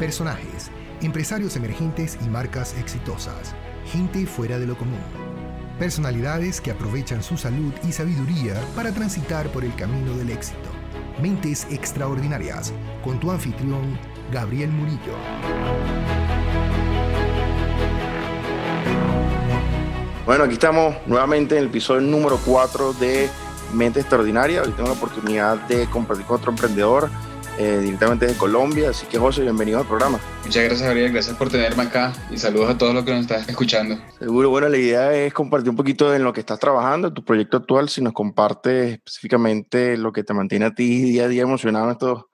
personajes, empresarios emergentes y marcas exitosas, gente fuera de lo común. Personalidades que aprovechan su salud y sabiduría para transitar por el camino del éxito. Mentes extraordinarias, con tu anfitrión, Gabriel Murillo. Bueno, aquí estamos nuevamente en el episodio número 4 de Mente Extraordinaria. Hoy tengo la oportunidad de compartir con otro emprendedor eh, directamente de Colombia. Así que, José, bienvenido al programa. Muchas gracias, Gabriel. Gracias por tenerme acá y saludos a todos los que nos están escuchando. Seguro. Bueno, la idea es compartir un poquito en lo que estás trabajando, tu proyecto actual. Si nos compartes específicamente lo que te mantiene a ti día a día emocionado en, estos,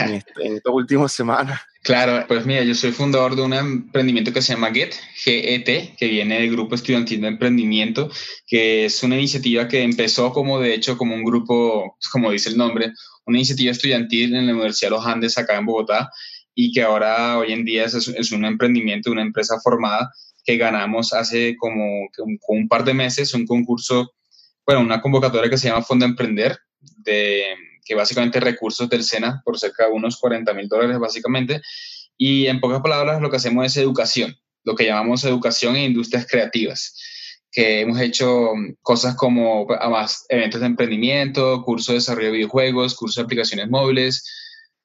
en, este, en estas últimas semanas. Claro, pues mira, yo soy fundador de un emprendimiento que se llama GET, GET, que viene del Grupo Estudiantil de Emprendimiento, que es una iniciativa que empezó como, de hecho, como un grupo, como dice el nombre, una iniciativa estudiantil en la Universidad de los Andes acá en Bogotá y que ahora hoy en día es, un emprendimiento, una empresa formada que ganamos hace como un, par de meses un concurso, bueno, una convocatoria que se llama Fondo Emprender, de que básicamente recursos del SENA por cerca de unos 40 mil dólares básicamente. Y en pocas palabras lo que hacemos es educación, lo que llamamos educación e industrias creativas, que hemos hecho cosas como además, eventos de emprendimiento, cursos de desarrollo de videojuegos, cursos de aplicaciones móviles.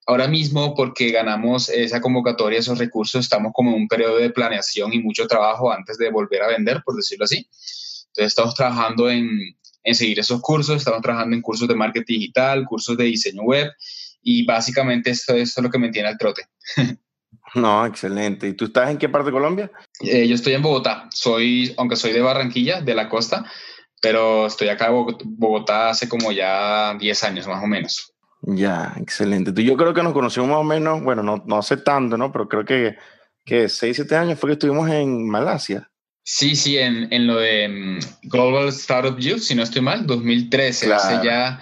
Ahora mismo, porque ganamos esa convocatoria, esos recursos, estamos como en un periodo de planeación y mucho trabajo antes de volver a vender, por decirlo así. Entonces estamos trabajando en, en seguir esos cursos. Estamos trabajando en cursos de marketing digital, cursos de diseño web y básicamente esto, es lo que me tiene al trote. No, excelente. ¿Y tú estás en qué parte de Colombia? Eh, yo estoy en Bogotá. Soy, aunque soy de Barranquilla, de la costa, pero estoy acá en Bogotá hace como ya 10 años más o menos. Ya, excelente. Tú, yo creo que nos conocimos más o menos, bueno, no, no hace tanto, ¿no? Pero creo que, que 6, 7 años fue que estuvimos en Malasia. Sí, sí, en, en lo de mm, Global Startup Youth, si no estoy mal, 2013, hace ya,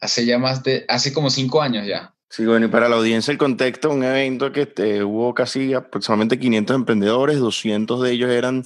hace ya más de, hace como cinco años ya. Sí, bueno, y para la audiencia el contexto, un evento que este, hubo casi aproximadamente 500 emprendedores, 200 de ellos eran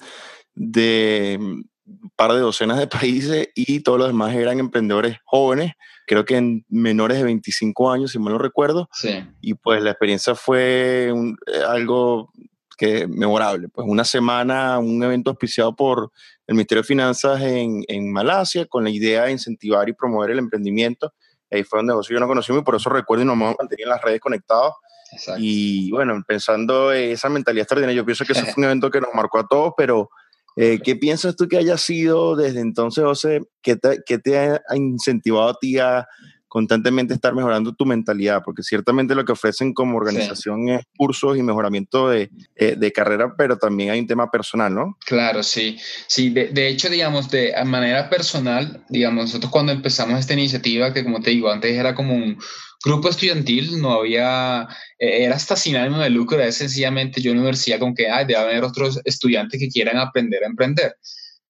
de un mm, par de docenas de países y todos los demás eran emprendedores jóvenes, creo que en menores de 25 años, si mal no recuerdo. Sí. Y pues la experiencia fue un, eh, algo que memorable. Pues una semana, un evento auspiciado por el Ministerio de Finanzas en, en, Malasia con la idea de incentivar y promover el emprendimiento. Ahí fue donde José y yo nos conocimos y por eso recuerdo y nos mantenía en las redes conectados. Exacto. Y bueno, pensando en esa mentalidad extraordinaria, yo pienso que ese fue un evento que nos marcó a todos, pero eh, ¿qué piensas tú que haya sido desde entonces, José? ¿Qué te, qué te ha incentivado a ti a constantemente estar mejorando tu mentalidad, porque ciertamente lo que ofrecen como organización sí. es cursos y mejoramiento de, eh, de, carrera, pero también hay un tema personal, ¿no? Claro, sí. Sí, de, de, hecho, digamos, de manera personal, digamos, nosotros cuando empezamos esta iniciativa, que como te digo, antes era como un grupo estudiantil, no había, eh, era hasta sin ánimo de lucro, era sencillamente yo en la universidad con que, ay, debe haber otros estudiantes que quieran aprender a emprender.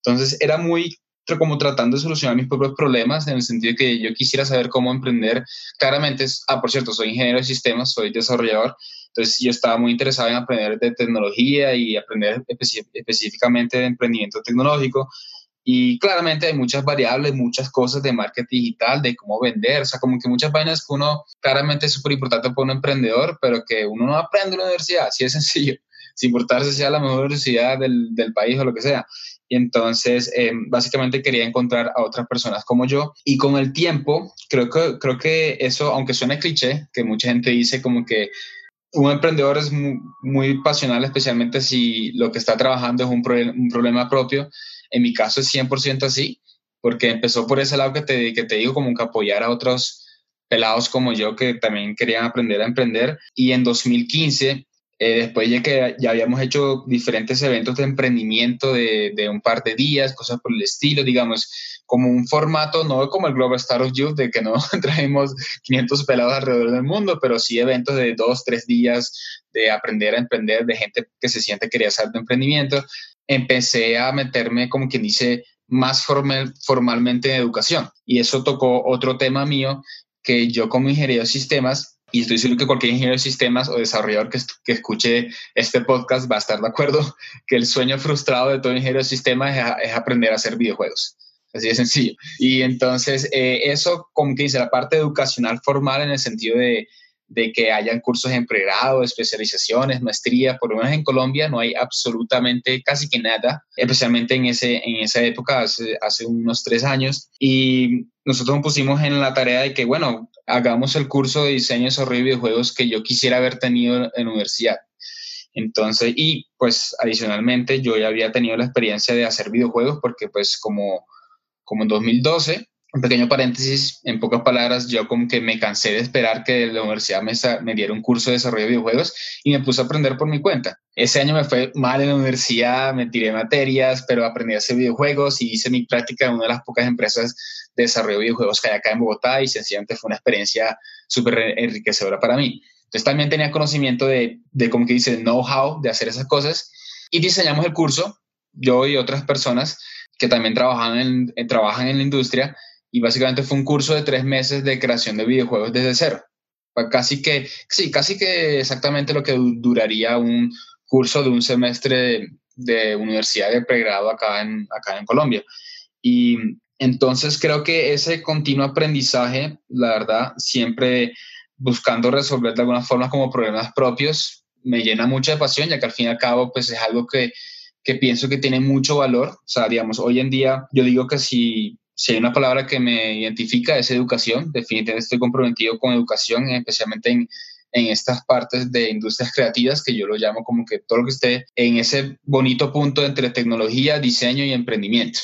Entonces era muy como tratando de solucionar mis propios problemas en el sentido que yo quisiera saber cómo emprender. Claramente, ah, por cierto, soy ingeniero de sistemas, soy desarrollador, entonces yo estaba muy interesado en aprender de tecnología y aprender específicamente de emprendimiento tecnológico. Y claramente hay muchas variables, muchas cosas de marketing digital, de cómo vender, o sea, como que muchas vainas que uno claramente es súper importante para un emprendedor, pero que uno no aprende en la universidad, así de sencillo, sin importar si sea la mejor universidad del, del país o lo que sea. Y entonces, eh, básicamente quería encontrar a otras personas como yo. Y con el tiempo, creo que, creo que eso, aunque suene cliché, que mucha gente dice como que un emprendedor es muy, muy pasional, especialmente si lo que está trabajando es un, un problema propio. En mi caso es 100% así, porque empezó por ese lado que te, que te digo, como que apoyar a otros pelados como yo que también querían aprender a emprender. Y en 2015 eh, después de que ya habíamos hecho diferentes eventos de emprendimiento de, de, un par de días, cosas por el estilo, digamos, como un formato, no como el Global Startup Youth, de que no traemos 500 pelados alrededor del mundo, pero sí eventos de dos, tres días de aprender a emprender, de gente que se siente quería hacer de emprendimiento. Empecé a meterme, como quien dice, más formal, formalmente en educación. Y eso tocó otro tema mío, que yo como ingeniero de sistemas y estoy seguro que cualquier ingeniero de sistemas o desarrollador que, escuche este podcast va a estar de acuerdo que el sueño frustrado de todo ingeniero de sistemas es, es aprender a hacer videojuegos. Así de sencillo. Y entonces eh, eso, como que dice, la parte educacional formal en el sentido de, de que hayan cursos en pregrado, especializaciones, maestría. Por lo menos en Colombia no hay absolutamente casi que nada, especialmente en, ese, en esa época, hace, hace unos tres años. Y nosotros nos pusimos en la tarea de que, bueno, hagamos el curso de diseño y desarrollo de videojuegos que yo quisiera haber tenido en la universidad. Entonces, y pues adicionalmente yo ya había tenido la experiencia de hacer videojuegos porque pues como, como en 2012 un pequeño paréntesis, en pocas palabras, yo como que me cansé de esperar que la universidad me, me, diera un curso de desarrollo de videojuegos y me puse a aprender por mi cuenta. Ese año me fue mal en la universidad, me tiré materias, pero aprendí a hacer videojuegos y hice mi práctica en una de las pocas empresas de desarrollo de videojuegos que hay acá en Bogotá y sencillamente fue una experiencia súper enriquecedora para mí. Entonces también tenía conocimiento de, de como que dice, know-how de hacer esas cosas y diseñamos el curso, yo y otras personas que también trabajan en, trabajan en la industria y básicamente fue un curso de tres meses de creación de videojuegos desde cero. Casi que, sí, casi que exactamente lo que duraría un curso de un semestre de, universidad de pregrado acá en, acá en Colombia. Y entonces creo que ese continuo aprendizaje, la verdad, siempre buscando resolver de alguna forma como problemas propios, me llena mucha pasión, ya que al fin y al cabo, pues es algo que, que pienso que tiene mucho valor. O sea, digamos, hoy en día yo digo que si si hay una palabra que me identifica es educación. Definitivamente estoy comprometido con educación, especialmente en, en estas partes de industrias creativas, que yo lo llamo como que todo lo que esté en ese bonito punto entre tecnología, diseño y emprendimiento.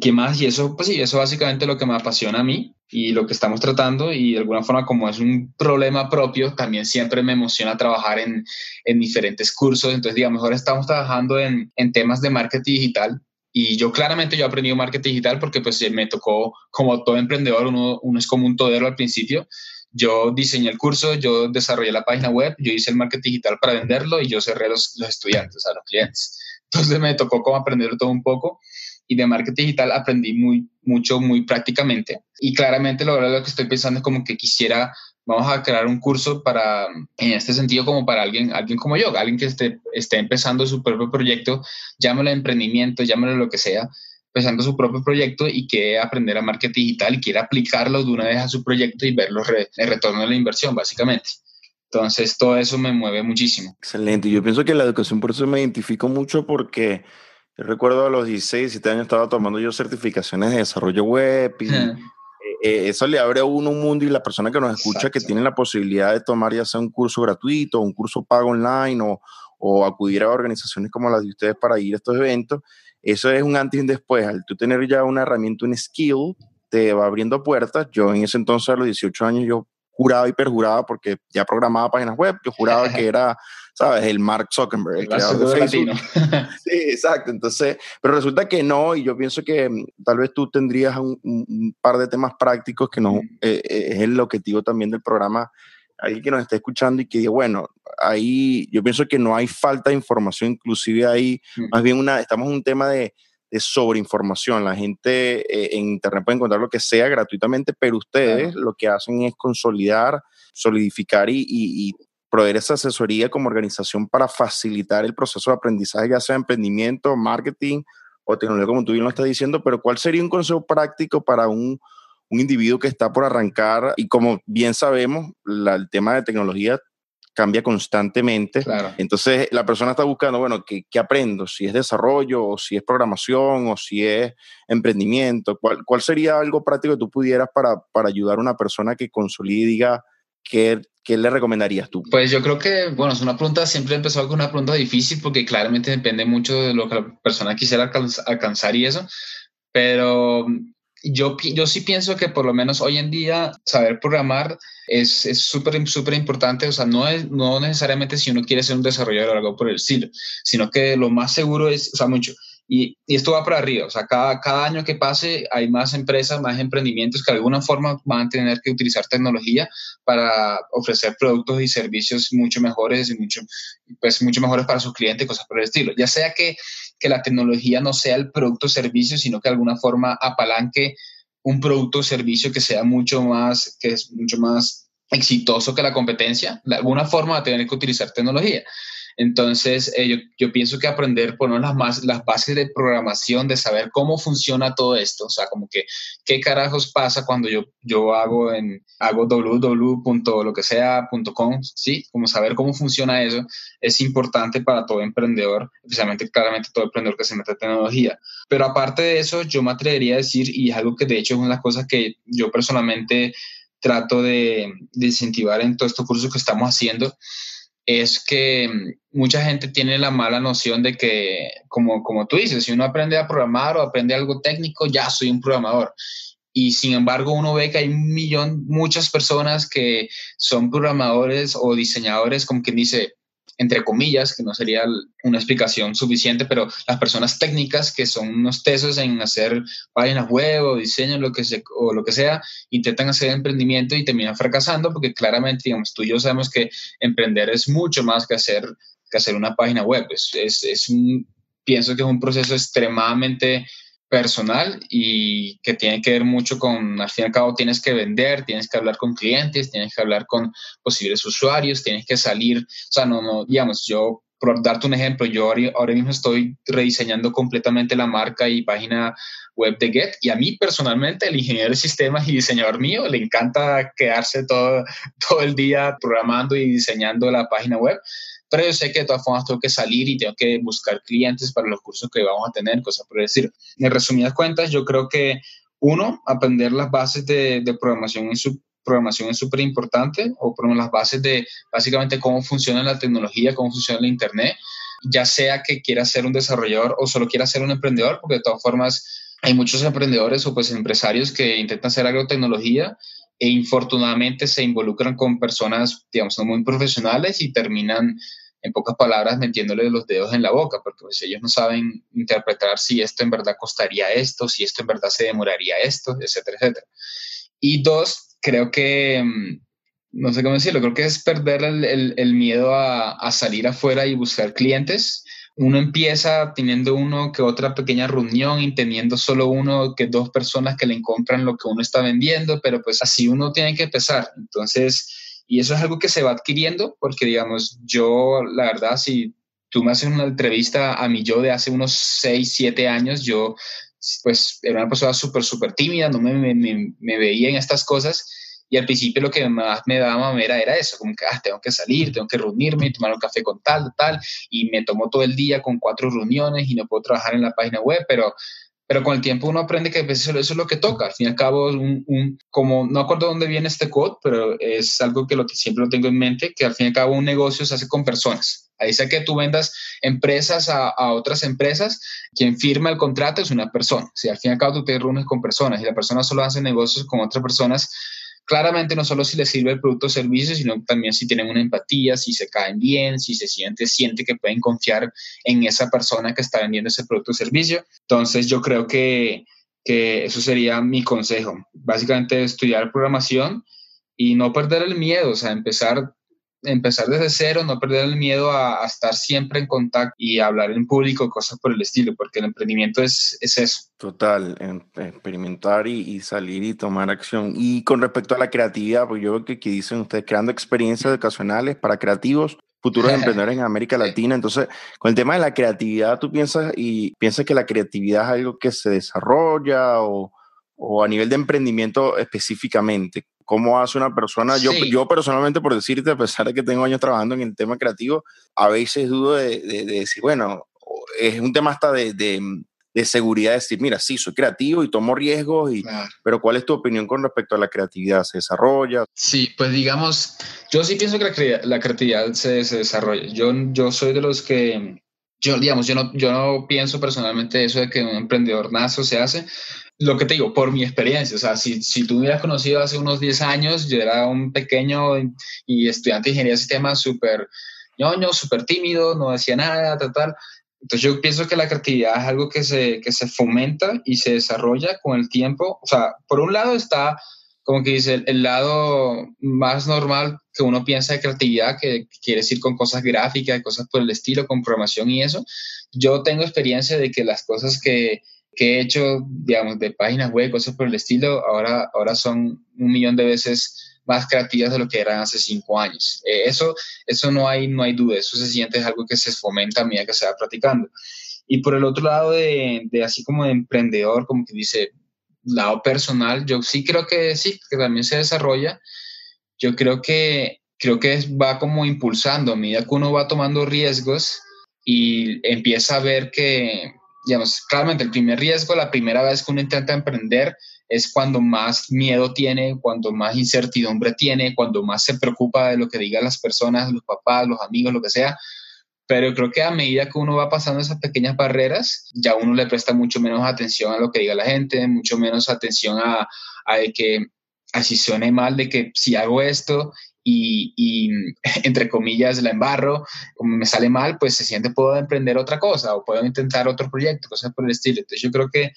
¿Qué más? Y eso, pues sí, eso básicamente lo que me apasiona a mí y lo que estamos tratando y de alguna forma como es un problema propio, también siempre me emociona trabajar en, en diferentes cursos. Entonces, digamos, ahora estamos trabajando en, en temas de marketing digital y yo claramente yo he aprendido marketing digital porque pues me tocó, como todo emprendedor, uno, uno es como un todero al principio. Yo diseñé el curso, yo desarrollé la página web, yo hice el marketing digital para venderlo y yo cerré los, los estudiantes, a los clientes. Entonces me tocó como aprender todo un poco y de marketing digital aprendí muy, mucho, muy prácticamente. Y claramente lo, lo que estoy pensando es como que quisiera vamos a crear un curso para, en este sentido, como para alguien, alguien como yo, alguien que esté, esté empezando su propio proyecto, llámelo emprendimiento, llámelo lo que sea, empezando su propio proyecto y quiere aprender a marketing digital y quiere aplicarlo de una vez a su proyecto y ver los el retorno de la inversión, básicamente. Entonces, todo eso me mueve muchísimo. Excelente. Yo pienso que la educación, por eso me identifico mucho porque yo recuerdo a los 16, 17 años estaba tomando yo certificaciones de desarrollo web y eh, eso le abre a uno un mundo y la persona que nos escucha que tiene la posibilidad de tomar ya sea un curso gratuito, un curso pago online o, o, acudir a organizaciones como las de ustedes para ir a estos eventos, eso es un antes y un después. Al tú tener ya una herramienta, un skill, te va abriendo puertas. Yo en ese entonces, a los 18 años, yo juraba y perjuraba porque ya programaba páginas web, yo juraba que era ¿sabes? El Mark Zuckerberg, el creador de Facebook. sí, exacto. Entonces, pero resulta que no, y yo pienso que mm, tal vez tú tendrías un, par de temas prácticos que no eh, eh, es el objetivo también del programa. Alguien que nos esté escuchando y que diga, bueno, ahí yo pienso que no hay falta de información, inclusive ahí, más bien una, estamos en un tema de, de sobreinformación. La gente eh, en Internet puede encontrar lo que sea gratuitamente, pero ustedes lo que hacen es consolidar, solidificar y, y, proveer esa asesoría como organización para facilitar el proceso de aprendizaje, ya sea emprendimiento, marketing o tecnología, como tú bien lo estás diciendo, pero ¿cuál sería un consejo práctico para un, un individuo que está por arrancar? Y como bien sabemos, el tema de tecnología cambia constantemente. Entonces, la persona está buscando, bueno, ¿qué, ¿qué, aprendo? Si es desarrollo, o si es programación, o si es emprendimiento. ¿Cuál, cuál sería algo práctico que tú pudieras para, para ayudar a una persona que consolide y diga, ¿qué, ¿qué le recomendarías tú? Pues yo creo que, bueno, es una pregunta, siempre he empezado con una pregunta difícil porque claramente depende mucho de lo que la persona quisiera alcanzar y eso, pero yo, yo sí pienso que por lo menos hoy en día saber programar es súper, es súper importante, o sea, no, es, no necesariamente si uno quiere ser un desarrollador o algo por el estilo, sino que lo más seguro es, o sea, mucho, y, esto va para arriba, o sea, cada, año que pase hay más empresas, más emprendimientos que de alguna forma van a tener que utilizar tecnología para ofrecer productos y servicios mucho mejores y mucho, pues, mucho mejores para sus clientes, cosas por el estilo. Ya sea que, que la tecnología no sea el producto o servicio, sino que de alguna forma apalanque un producto o servicio que sea mucho más, que es mucho más exitoso que la competencia, de alguna forma va a tener que utilizar tecnología. Entonces, eh, yo, pienso que aprender, poner las, más, las bases de programación, de saber cómo funciona todo esto, o sea, como que qué carajos pasa cuando yo, yo hago en hago www. que sea.com, ¿sí? Como saber cómo funciona eso es importante para todo emprendedor, especialmente claramente todo emprendedor que se mete en tecnología. Pero aparte de eso, yo me atrevería a decir, y es algo que de hecho es una de las cosas que yo personalmente trato de, de incentivar en todos estos cursos que estamos haciendo, es que mucha gente tiene la mala noción de que, como, como tú dices, si uno aprende a programar o aprende algo técnico, ya soy un programador. Y sin embargo, uno ve que hay un millón, muchas personas que son programadores o diseñadores, como quien dice, entre comillas, que no sería una explicación suficiente, pero las personas técnicas que son unos tesos en hacer páginas web o diseño lo que o lo que sea, intentan hacer emprendimiento y terminan fracasando porque claramente, digamos, tú y yo sabemos que emprender es mucho más que hacer, que hacer una página web. Es, es, es un, pienso que es un proceso extremadamente personal y que tiene que ver mucho con, al fin y al cabo, tienes que vender, tienes que hablar con clientes, tienes que hablar con posibles usuarios, tienes que salir, o sea, no, no, digamos, yo, por darte un ejemplo, yo ahora mismo estoy rediseñando completamente la marca y página web de Get y a mí personalmente, el ingeniero de sistemas y diseñador mío, le encanta quedarse todo, todo el día programando y diseñando la página web pero yo sé que de todas formas tengo que salir y tengo que buscar clientes para los cursos que vamos a tener, cosas por decir. En resumidas cuentas, yo creo que uno, aprender las bases de, de programación en su programación es súper importante, o por las bases de básicamente cómo funciona la tecnología, cómo funciona el Internet, ya sea que quiera ser un desarrollador o solo quiera ser un emprendedor, porque de todas formas hay muchos emprendedores o pues empresarios que intentan hacer agrotecnología e infortunadamente se involucran con personas, digamos, no muy profesionales y terminan, en pocas palabras, metiéndole los dedos en la boca, porque pues, ellos no saben interpretar si esto en verdad costaría esto, si esto en verdad se demoraría esto, etcétera, etcétera. Y dos, creo que, mm, no sé cómo decirlo, creo que es perder el, miedo a, a salir afuera y buscar clientes uno empieza teniendo uno que otra pequeña reunión y teniendo solo uno que dos personas que le compran lo que uno está vendiendo, pero pues así uno tiene que empezar. Entonces, y eso es algo que se va adquiriendo porque, digamos, yo, la verdad, si tú me haces una entrevista a mí yo de hace unos 6, 7 años, yo pues era una persona súper, súper tímida, no me, me, veía en estas cosas y al principio lo que más me daba mamera era eso, como que ah, tengo que salir, tengo que reunirme, tomar un café con tal, tal, y me tomo todo el día con cuatro reuniones y no puedo trabajar en la página web, pero, pero con el tiempo uno aprende que eso, eso es lo que toca. Al fin y al cabo, un, como no acuerdo dónde viene este code, pero es algo que lo, siempre lo tengo en mente, que al fin y al cabo un negocio se hace con personas. Ahí sea que tú vendas empresas a, a, otras empresas, quien firma el contrato es una persona. Si al fin y al cabo tú te reúnes con personas y la persona solo hace negocios con otras personas, claramente no solo si les sirve el producto o servicio, sino también si tienen una empatía, si se caen bien, si se siente, siente que pueden confiar en esa persona que está vendiendo ese producto o servicio. Entonces yo creo que, que eso sería mi consejo. Básicamente estudiar programación y no perder el miedo, o sea, empezar empezar desde cero, no perder el miedo a, estar siempre en contacto y hablar en público, cosas por el estilo, porque el emprendimiento es, es eso. Total, experimentar y, salir y tomar acción. Y con respecto a la creatividad, pues yo veo que aquí dicen ustedes creando experiencias educacionales para creativos futuros emprendedores en América Latina. Entonces, con el tema de la creatividad, ¿tú piensas y piensas que la creatividad es algo que se desarrolla o, o a nivel de emprendimiento específicamente? ¿Cómo hace una persona? Yo, yo personalmente, por decirte, a pesar de que tengo años trabajando en el tema creativo, a veces dudo de, de, decir, bueno, es un tema hasta de, de, seguridad, decir, mira, sí, soy creativo y tomo riesgos, y, pero ¿cuál es tu opinión con respecto a la creatividad? ¿Se desarrolla? Sí, pues digamos, yo sí pienso que la, creatividad se, se, desarrolla. Yo, yo soy de los que, yo, digamos, yo no, yo no pienso personalmente eso de que un emprendedor nace o se hace, lo que te digo, por mi experiencia, o sea, si, si tú me hubieras conocido hace unos 10 años, yo era un pequeño y estudiante de ingeniería de sistemas súper ñoño, súper tímido, no decía nada, tal, tal. Entonces yo pienso que la creatividad es algo que se, que se fomenta y se desarrolla con el tiempo. O sea, por un lado está, como que dice, el, lado más normal que uno piensa de creatividad, que quiere decir con cosas gráficas, cosas por el estilo, con programación y eso. Yo tengo experiencia de que las cosas que, que he hecho, digamos, de páginas web, cosas por el estilo, ahora, ahora son un millón de veces más creativas de lo que eran hace cinco años. Eh, eso, eso no, hay, no hay duda, eso se siente, es algo que se fomenta a medida que se va practicando. Y por el otro lado de, de así como de emprendedor, como que dice, lado personal, yo sí creo que sí, que también se desarrolla. Yo creo que, creo que va como impulsando a medida que uno va tomando riesgos y empieza a ver que, digamos, claramente el primer riesgo, la primera vez que uno intenta emprender, es cuando más miedo tiene, cuando más incertidumbre tiene, cuando más se preocupa de lo que digan las personas, los papás, los amigos, lo que sea. Pero creo que a medida que uno va pasando esas pequeñas barreras, ya uno le presta mucho menos atención a lo que diga la gente, mucho menos atención a, a que así suene mal, de que si hago esto y, entre comillas la embarro, como me sale mal, pues se siente puedo emprender otra cosa o puedo intentar otro proyecto, cosas por el estilo. Entonces yo creo que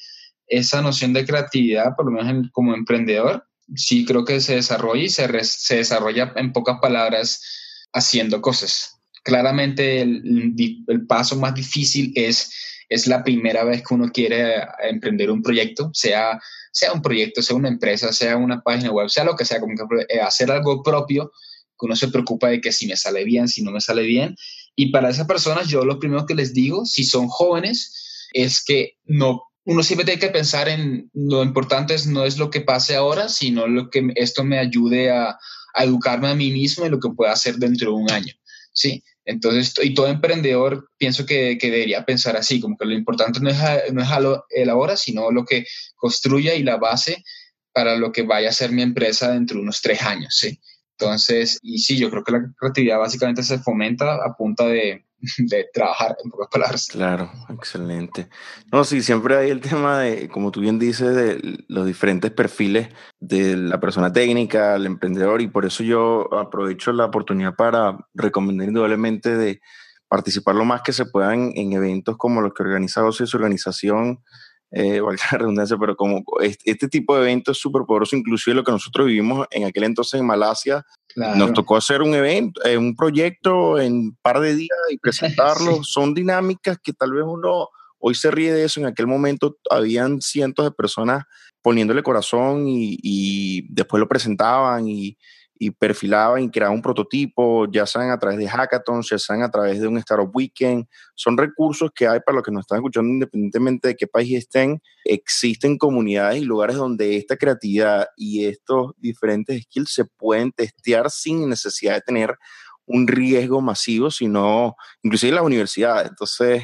esa noción de creatividad, por lo menos como emprendedor, sí creo que se desarrolla y se, se desarrolla en pocas palabras haciendo cosas. Claramente el, paso más difícil es, es la primera vez que uno quiere emprender un proyecto, sea, sea un proyecto, sea una empresa, sea una página web, sea lo que sea, como que eh, hacer algo propio, que uno se preocupa de que si me sale bien, si no me sale bien. Y para esas personas yo lo primero que les digo, si son jóvenes, es que no uno siempre tiene que pensar en lo importante es, no es lo que pase ahora, sino lo que esto me ayude a, a educarme a mí mismo y lo que pueda hacer dentro de un año. ¿sí? Entonces, y todo emprendedor pienso que, que, debería pensar así, como que lo importante no es, no es el ahora, sino lo que construya y la base para lo que vaya a ser mi empresa dentro de unos tres años, ¿sí? Entonces, y sí, yo creo que la creatividad básicamente se fomenta a punta de, de trabajar, en pocas palabras. Claro, excelente. No, sí, siempre hay el tema de, como tú bien dices, de los diferentes perfiles de la persona técnica, el emprendedor, y por eso yo aprovecho la oportunidad para recomendar indudablemente de participar lo más que se puedan en eventos como los que organiza OCE su organización, eh, valga la redundancia, pero como este, este tipo de eventos es súper poderoso, inclusive lo que nosotros vivimos en aquel entonces en Malasia, nos tocó hacer un evento, eh, un proyecto en un par de días y presentarlo. Son dinámicas que tal vez uno hoy se ríe de eso. En aquel momento habían cientos de personas poniéndole corazón y, y después lo presentaban y, y perfilaban y creaban un prototipo, ya sean a través de hackathons, ya sean a través de un Startup Weekend. Son recursos que hay para los que nos están escuchando, independientemente de qué país estén. Existen comunidades y lugares donde esta creatividad y estos diferentes skills se pueden testear sin necesidad de tener un riesgo masivo, sino inclusive en las universidades. Entonces,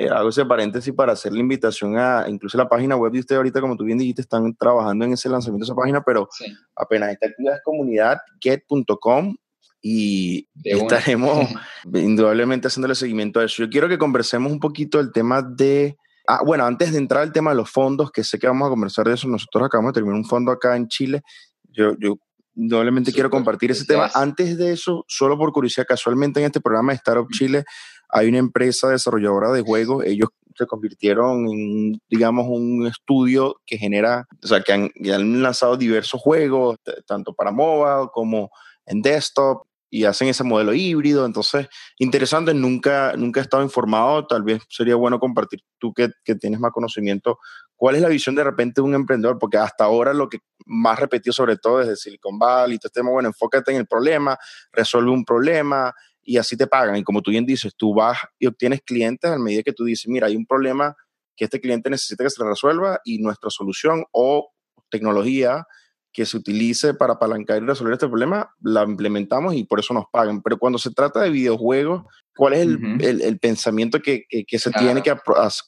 eh, hago ese paréntesis para hacer la invitación a, incluso la página web de usted ahorita, como tú bien dijiste, están trabajando en ese lanzamiento de esa página, pero apenas está activa es comunidad get.com y estaremos indudablemente haciéndole seguimiento a eso. Yo quiero que conversemos un poquito el tema de... Ah, bueno, antes de entrar al tema de los fondos, que sé que vamos a conversar de eso, nosotros acabamos de terminar un fondo acá en Chile. Yo, yo indudablemente quiero compartir ese tema. Antes de eso, solo por curiosidad, casualmente en este programa de Startup Chile hay una empresa desarrolladora de juegos, ellos se convirtieron en, digamos, un estudio que genera, o sea, que han, han lanzado diversos juegos, tanto para mobile como en desktop, y hacen ese modelo híbrido. Entonces, interesante, nunca, nunca he estado informado, tal vez sería bueno compartir tú que, que, tienes más conocimiento, cuál es la visión de repente de un emprendedor, porque hasta ahora lo que más repetido sobre todo es de Silicon Valley, este tema, bueno, enfócate en el problema, resuelve un problema, y así te pagan. Y como tú bien dices, tú vas y obtienes clientes a medida que tú dices, mira, hay un problema que este cliente necesita que se resuelva y nuestra solución o tecnología que se utilice para apalancar y resolver este problema, la implementamos y por eso nos pagan. Pero cuando se trata de videojuegos, ¿cuál es el, el, el pensamiento que, que, que se claro. tiene que,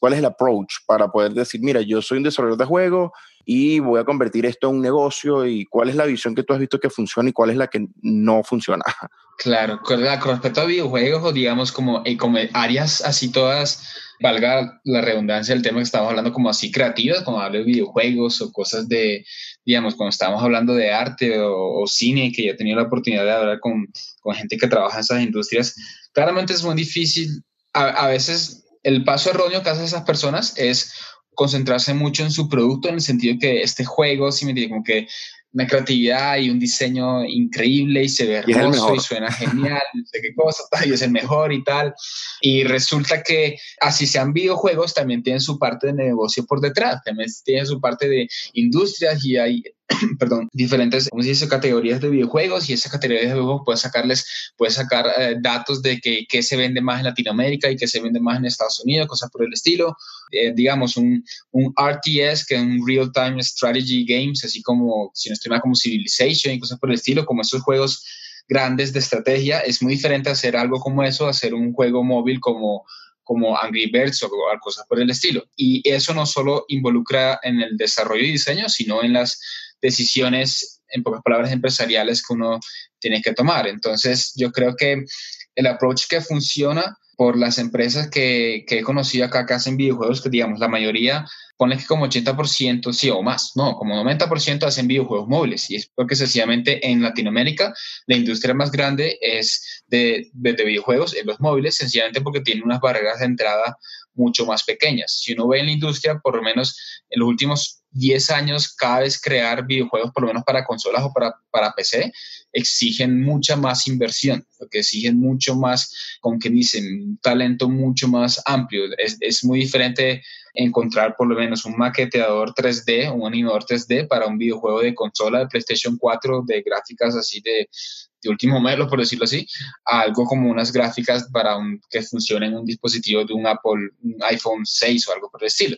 cuál es el approach para poder decir, mira, yo soy un desarrollador de juegos y voy a convertir esto en un negocio y cuál es la visión que tú has visto que funciona y cuál es la que no funciona? Claro, con respecto a videojuegos o digamos como, eh, como áreas así todas, valga la redundancia del tema que estamos hablando como así creativas, como hablar de videojuegos o cosas de, digamos, cuando estamos hablando de arte o, cine, que ya he tenido la oportunidad de hablar con, con, gente que trabaja en esas industrias, claramente es muy difícil. A, veces el paso erróneo que hacen esas personas es concentrarse mucho en su producto, en el sentido que este juego, si me entiende, como que una creatividad y un diseño increíble y se ve hermoso y, y suena genial, no sé qué cosa, y es el mejor y tal. Y resulta que así sean videojuegos, también tienen su parte de negocio por detrás, también tienen su parte de industrias y hay perdón, diferentes, ¿cómo se? Categorías de videojuegos y esas categorías de videojuegos puedes sacarles, puedes sacar eh, datos de que, qué se vende más en Latinoamérica y qué se vende más en Estados Unidos, cosas por el estilo. Eh, digamos, un, un RTS, que es un Real Time Strategy Games, así como, si no estoy mal, como Civilization y cosas por el estilo, como esos juegos grandes de estrategia. Es muy diferente hacer algo como eso, hacer un juego móvil como como Angry Birds o cosas por el estilo. Y eso no solo involucra en el desarrollo y diseño, sino en las decisiones, en pocas palabras, empresariales que uno tiene que tomar. Entonces, yo creo que el approach que funciona por las empresas que, he conocido acá que hacen videojuegos, que digamos, la mayoría ponle que como 80% sí o más, no, como 90% hacen videojuegos móviles y es porque sencillamente en Latinoamérica la industria más grande es de, de, videojuegos en los móviles, sencillamente porque tiene unas barreras de entrada mucho más pequeñas. Si uno ve en la industria, por lo menos en los últimos 10 años, cada vez crear videojuegos, por lo menos para consolas o para, para PC, exigen mucha más inversión, porque exigen mucho más, como que dicen, un talento mucho más amplio. Es, es muy diferente encontrar por lo menos un maqueteador 3D, un animador 3D para un videojuego de consola de PlayStation 4 de gráficas así de, de último modelo, por decirlo así, a algo como unas gráficas para un, que funcione en un dispositivo de un Apple, un iPhone 6 o algo por el estilo.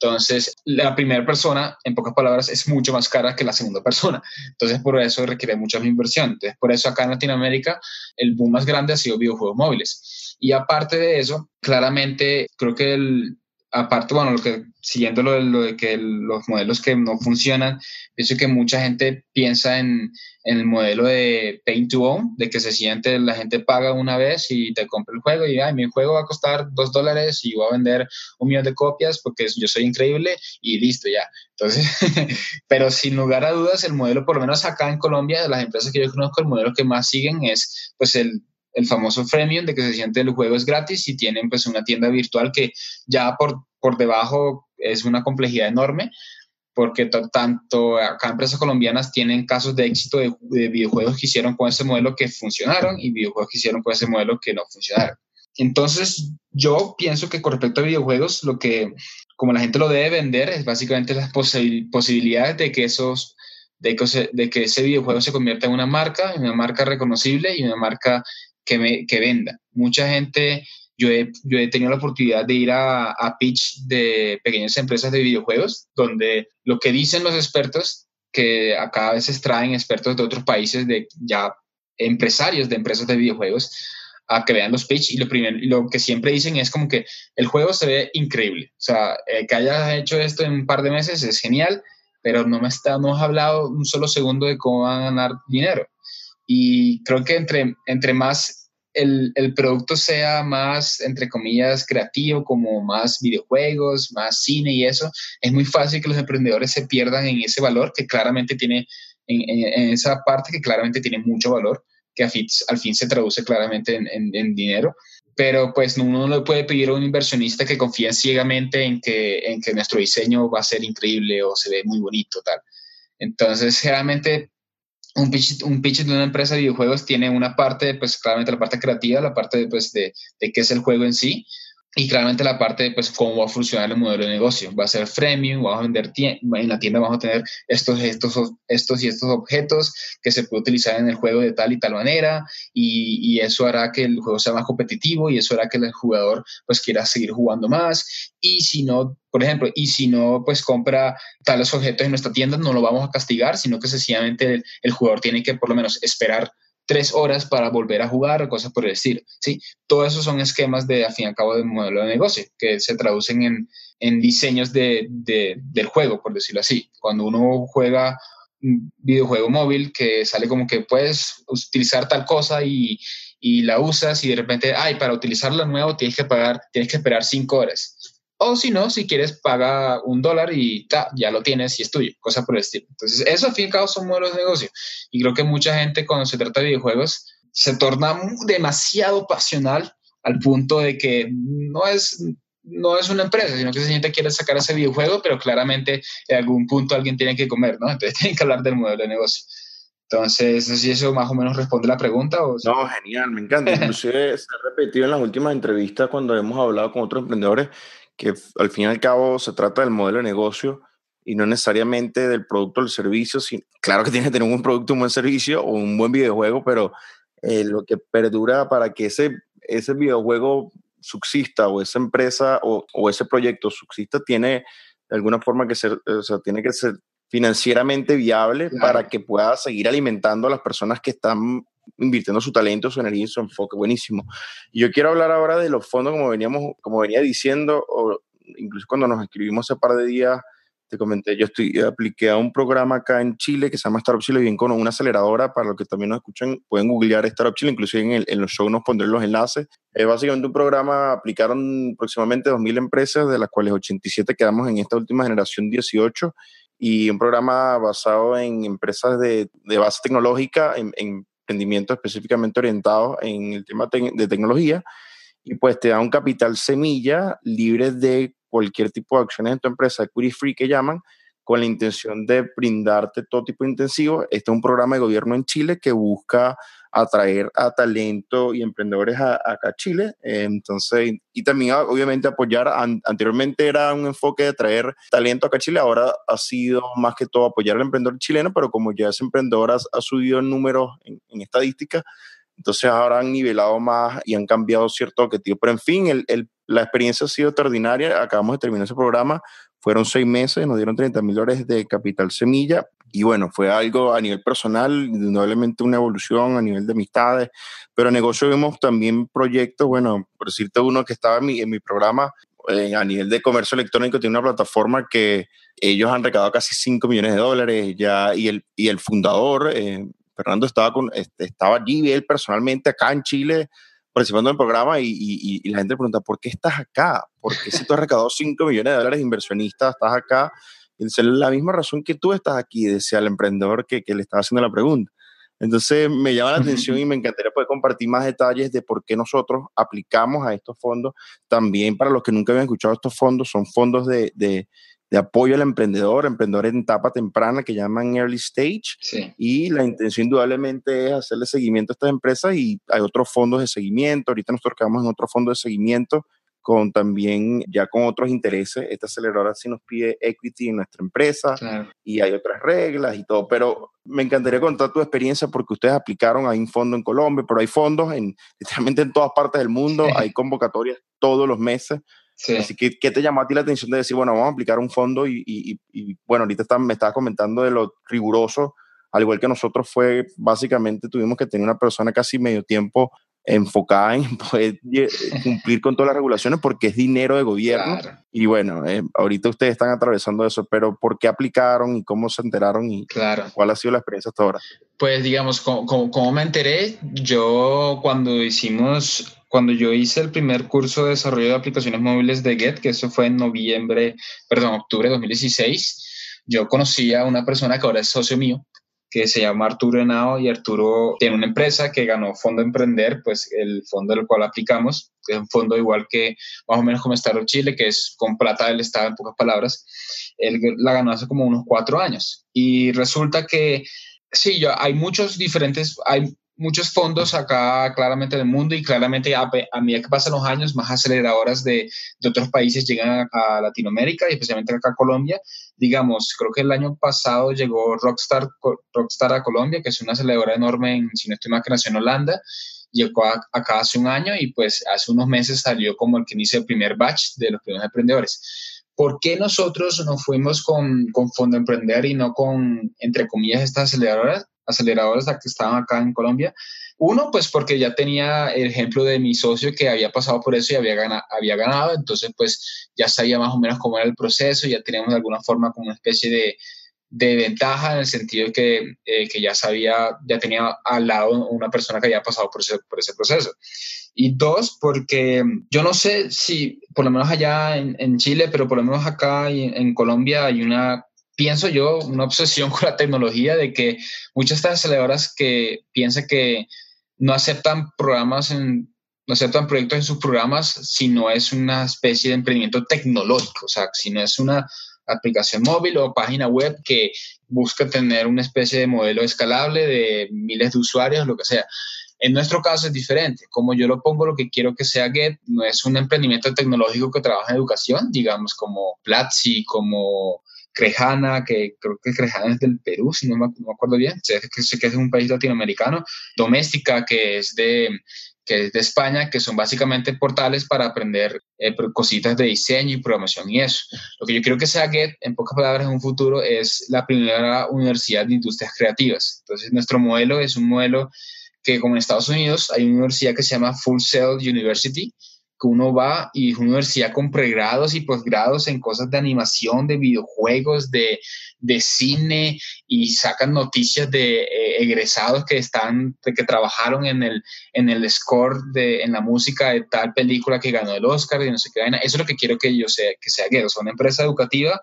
Entonces, la primera persona, en pocas palabras, es mucho más cara que la segunda persona. Entonces, por eso requiere mucha más inversión. Entonces, por eso acá en Latinoamérica, el boom más grande ha sido videojuegos móviles. Y aparte de eso, claramente, creo que el, aparte, bueno, lo que, siguiendo lo lo de, que los modelos que no funcionan, pienso que mucha gente piensa en, en, el modelo de pay to own, de que se siente, la gente paga una vez y te compra el juego y, ay, mi juego va a costar dos dólares y voy a vender un millón de copias porque yo soy increíble y listo ya. Entonces, pero sin lugar a dudas, el modelo, por lo menos acá en Colombia, de las empresas que yo conozco, el modelo que más siguen es, pues, el el famoso freemium de que se siente el juego es gratis y tienen pues una tienda virtual que ya por, por debajo es una complejidad enorme porque tanto acá empresas colombianas tienen casos de éxito de, videojuegos que hicieron con ese modelo que funcionaron y videojuegos que hicieron con ese modelo que no funcionaron. Entonces, yo pienso que con respecto a videojuegos, lo que, como la gente lo debe vender, es básicamente las posibilidades de que esos, de que, de que ese videojuego se convierta en una marca, en una marca reconocible y una marca que, venda. Mucha gente, yo he, yo he tenido la oportunidad de ir a, a pitch de pequeñas empresas de videojuegos, donde lo que dicen los expertos, que acá a veces traen expertos de otros países, de ya empresarios de empresas de videojuegos, a que vean los pitch y lo, primero, lo que siempre dicen es como que el juego se ve increíble. O sea, eh, que hayas hecho esto en un par de meses es genial, pero no me está, has hablado un solo segundo de cómo van a ganar dinero. Y creo que entre, entre más el, producto sea más, entre comillas, creativo, como más videojuegos, más cine y eso, es muy fácil que los emprendedores se pierdan en ese valor que claramente tiene, en, esa parte que claramente tiene mucho valor, que al fin, se traduce claramente en, dinero. Pero pues uno no le puede pedir a un inversionista que confíe ciegamente en que, en que nuestro diseño va a ser increíble o se ve muy bonito, tal. Entonces, realmente un pitch, un pitch de una empresa de videojuegos tiene una parte, pues claramente la parte creativa, la parte pues, de, de qué es el juego en sí, y claramente la parte de pues, cómo va a funcionar el modelo de negocio. Va a ser freemium, vamos a vender en la tienda, vamos a tener estos, estos, estos y estos objetos que se puede utilizar en el juego de tal y tal manera y, y, eso hará que el juego sea más competitivo y eso hará que el jugador pues quiera seguir jugando más y si no, por ejemplo, y si no pues compra tales objetos en nuestra tienda, no lo vamos a castigar, sino que sencillamente el, el jugador tiene que por lo menos esperar tres horas para volver a jugar o cosas por el estilo. ¿sí? Todo eso son esquemas de, a fin y al cabo, de modelo de negocio que se traducen en, en diseños de, de, del juego, por decirlo así. Cuando uno juega un videojuego móvil que sale como que puedes utilizar tal cosa y, y la usas y de repente, ay, para utilizarla nuevo tienes que pagar, tienes que esperar cinco horas. O si no, si quieres, paga un dólar y ta, ya lo tienes y es tuyo, cosa por el estilo. Entonces, eso al fin y al cabo son modelos de negocio. Y creo que mucha gente cuando se trata de videojuegos se torna demasiado pasional al punto de que no es, no es una empresa, sino que se gente quiere sacar ese videojuego, pero claramente en algún punto alguien tiene que comer, ¿no? Entonces tienen que hablar del modelo de negocio. Entonces, si eso más o menos responde la pregunta. O... No, genial, me encanta. Inclusive se ha repetido en las últimas entrevistas cuando hemos hablado con otros emprendedores que al fin y al cabo se trata del modelo de negocio y no necesariamente del producto o del servicio. claro que tiene que tener un producto, un buen servicio o un buen videojuego, pero eh, lo que perdura para que ese, ese videojuego subsista o esa empresa o, o, ese proyecto subsista tiene de alguna forma que ser, o sea, tiene que ser financieramente viable para que pueda seguir alimentando a las personas que están invirtiendo su talento, su energía y su enfoque. Buenísimo. Y yo quiero hablar ahora de los fondos, como veníamos, como venía diciendo, o incluso cuando nos escribimos hace par de días, te comenté, yo estoy, apliqué a un programa acá en Chile que se llama Startup Chile, bien con una aceleradora, para los que también nos escuchan, pueden googlear Startup Chile, inclusive en, el, en los shows nos pondré los enlaces. Es básicamente un programa, aplicaron aproximadamente 2.000 empresas, de las cuales 87 quedamos en esta última generación 18, y un programa basado en empresas de, de base tecnológica, en, en emprendimientos específicamente orientados en el tema de tecnología, y pues te da un capital semilla libre de cualquier tipo de acciones en tu empresa, equity free que llaman, con la intención de brindarte todo tipo de intensivo. Este es un programa de gobierno en Chile que busca atraer a talento y emprendedores a, acá a Chile. entonces, y también obviamente apoyar, anteriormente era un enfoque de traer talento acá a Chile, ahora ha sido más que todo apoyar al emprendedor chileno, pero como ya ese emprendedor ha, subido en números en, en estadística, entonces ahora han nivelado más y han cambiado cierto objetivo. Pero en fin, el, la experiencia ha sido extraordinaria. Acabamos de terminar ese programa. Fueron seis meses, nos dieron 30 mil dólares de capital semilla. Y bueno, fue algo a nivel personal, indudablemente una evolución a nivel de amistades. Pero negocio vimos también proyectos, bueno, por decirte uno que estaba en mi, programa, eh, a nivel de comercio electrónico, tiene una plataforma que ellos han recaudado casi 5 millones de dólares ya, y el, y el fundador, eh, Fernando estaba, con, estaba allí, él personalmente acá en Chile, participando en el programa y, y, la gente pregunta, ¿por qué estás acá? ¿Por qué si tú has recaudado 5 millones de dólares de inversionistas, estás acá? Y dice, la misma razón que tú estás aquí, decía el emprendedor que, que le estaba haciendo la pregunta. Entonces me llama la atención y me encantaría poder compartir más detalles de por qué nosotros aplicamos a estos fondos. También para los que nunca habían escuchado estos fondos, son fondos de, de, de apoyo al emprendedor, emprendedor en etapa temprana que llaman early stage. Y la intención indudablemente es hacerle seguimiento a estas empresas y hay otros fondos de seguimiento. Ahorita nosotros quedamos en otro fondo de seguimiento con también ya con otros intereses. Esta aceleradora sí nos pide equity en nuestra empresa y hay otras reglas y todo. Pero me encantaría contar tu experiencia porque ustedes aplicaron a un fondo en Colombia, pero hay fondos en literalmente en todas partes del mundo. Hay convocatorias todos los meses. Así que, ¿qué te llamó a ti la atención de decir, bueno, vamos a aplicar un fondo y, y, y bueno, ahorita me estabas comentando de lo riguroso, al igual que nosotros fue, básicamente tuvimos que tener una persona casi medio tiempo enfocada en poder cumplir con todas las regulaciones porque es dinero de gobierno. Y bueno, eh, ahorita ustedes están atravesando eso, pero ¿por qué aplicaron y cómo se enteraron y claro. cuál ha sido la experiencia hasta ahora? Pues digamos, como, como me enteré, yo cuando hicimos cuando yo hice el primer curso de desarrollo de aplicaciones móviles de Get, que eso fue en noviembre, perdón, octubre de 2016, yo conocí a una persona que ahora es socio mío, que se llama Arturo Henao y Arturo tiene una empresa que ganó Fondo Emprender, pues el fondo del cual aplicamos, que es un fondo igual que más o menos como Startup Chile, que es con plata del Estado en pocas palabras. Él la ganó hace como unos cuatro años. Y resulta que sí, yo, hay muchos diferentes, hay muchos fondos acá claramente en el mundo y claramente a, medida que pasan los años, más aceleradoras de, de otros países llegan a, Latinoamérica y especialmente acá a Colombia. Digamos, creo que el año pasado llegó Rockstar, Rockstar a Colombia, que es una aceleradora enorme, en, si no estoy mal, que nació en Holanda. Llegó acá hace un año y pues hace unos meses salió como el que inicia el primer batch de los primeros emprendedores. ¿Por qué nosotros no fuimos con, con Fondo Emprender y no con, entre comillas, estas aceleradoras? Aceleradoras que estaban acá en Colombia. Uno, pues porque ya tenía el ejemplo de mi socio que había pasado por eso y había, ganado, había ganado, entonces pues ya sabía más o menos cómo era el proceso, ya teníamos de alguna forma como una especie de, de ventaja en el sentido que, eh, que ya sabía, ya tenía al lado una persona que había pasado por ese, por ese proceso. Y dos, porque yo no sé si, por lo menos allá en, en Chile, pero por lo menos acá en, en Colombia hay una pienso yo, una obsesión con la tecnología de que muchas de estas aceleradoras que piensan que no aceptan programas en, no aceptan proyectos en sus programas si no es una especie de emprendimiento tecnológico, o sea, si no es una aplicación móvil o página web que busca tener una especie de modelo escalable de miles de usuarios, lo que sea. En nuestro caso es diferente. Como yo lo pongo, lo que quiero que sea Get no es un emprendimiento tecnológico que trabaja en educación, digamos como Platzi, como Crejana, que creo que Crejana es del Perú, si no me, acuerdo bien, sé que, es un país latinoamericano, Doméstica, que es de, que es de España, que son básicamente portales para aprender eh, cositas de diseño y programación y eso. Lo que yo quiero que sea Get, en pocas palabras, en un futuro, es la primera universidad de industrias creativas. Entonces, nuestro modelo es un modelo que, como en Estados Unidos, hay una universidad que se llama Full Sail University, que uno va y es una universidad con pregrados y posgrados en cosas de animación, de videojuegos, de, de cine y sacan noticias de eh, egresados que están, que trabajaron en el, en el score, de, en la música de tal película que ganó el Oscar y no sé qué. Eso es lo que quiero que yo sea, que sea una empresa educativa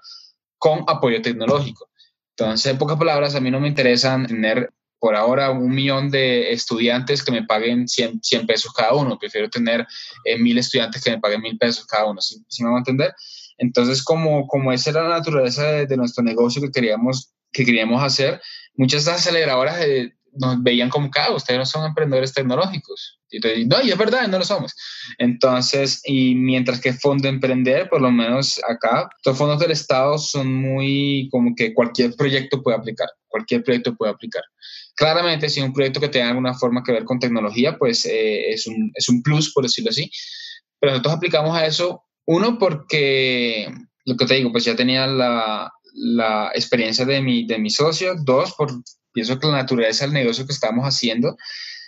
con apoyo tecnológico. Entonces, en pocas palabras, a mí no me interesa tener por ahora un millón de estudiantes que me paguen 100, 100 pesos cada uno. Prefiero tener eh, mil estudiantes que me paguen mil pesos cada uno. ¿Sí, me van a entender? Entonces, como, como esa era la naturaleza de, nuestro negocio que queríamos, que queríamos hacer, muchas de las aceleradoras eh, nos veían como, que ustedes no son emprendedores tecnológicos. Y no, y es verdad, no lo somos. Entonces, y mientras que Fondo Emprender, por lo menos acá, los fondos del Estado son muy como que cualquier proyecto puede aplicar, cualquier proyecto puede aplicar. Claramente, si un proyecto que tenga alguna forma que ver con tecnología, pues eh, es, un, es un plus, por decirlo así. Pero nosotros aplicamos a eso, uno, porque, lo que te digo, pues ya tenía la, la experiencia de mi, de mi socio. Dos, por, pienso que la naturaleza del negocio que estamos haciendo.